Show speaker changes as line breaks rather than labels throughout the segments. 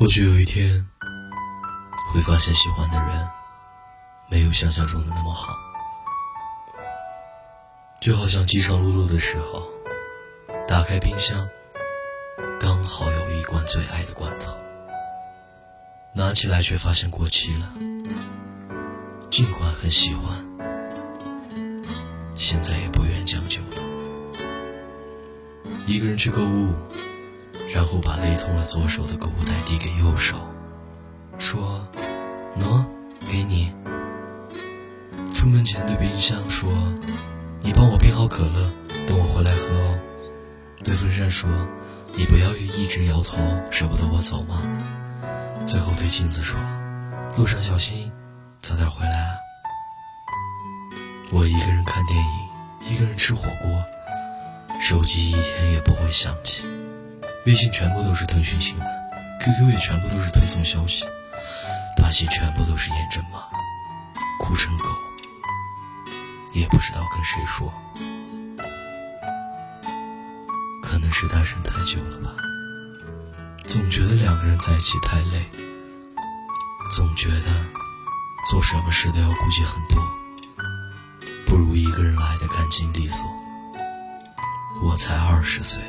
或许有一天，会发现喜欢的人没有想象中的那么好。就好像饥肠辘辘的时候，打开冰箱，刚好有一罐最爱的罐头，拿起来却发现过期了。尽管很喜欢，现在也不愿将就了。一个人去购物。然后把勒痛了左手的购物袋递给右手，说：“喏，给你。”出门前对冰箱说：“你帮我冰好可乐，等我回来喝哦。”对风扇说：“你不要一直摇头，舍不得我走吗？”最后对镜子说：“路上小心，早点回来啊。”我一个人看电影，一个人吃火锅，手机一天也不会响起。微信全部都是腾讯新闻，QQ 也全部都是推送消息，短信全部都是验证码，哭成狗，也不知道跟谁说，可能是单身太久了吧，总觉得两个人在一起太累，总觉得做什么事都要顾忌很多，不如一个人来的干净利索。我才二十岁。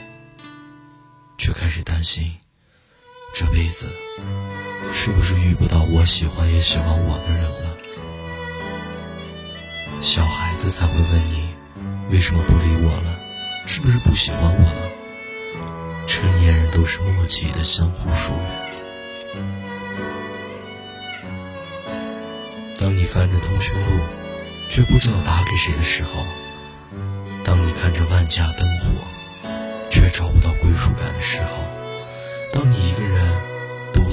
担心，这辈子是不是遇不到我喜欢也喜欢我的人了？小孩子才会问你为什么不理我了，是不是不喜欢我了？成年人都是默契的相互疏远。当你翻着通讯录，却不知道打给谁的时候；当你看着万家灯火。却找不到归属感的时候，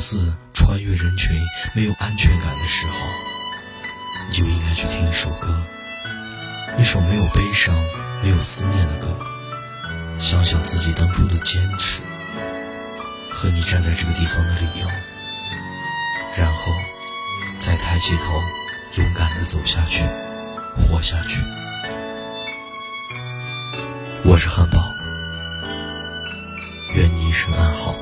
独自穿越人群，没有安全感的时候，你就应该去听一首歌，一首没有悲伤、没有思念的歌，想想自己当初的坚持和你站在这个地方的理由，然后再抬起头，勇敢的走下去，活下去。我是汉堡。愿你一生安好。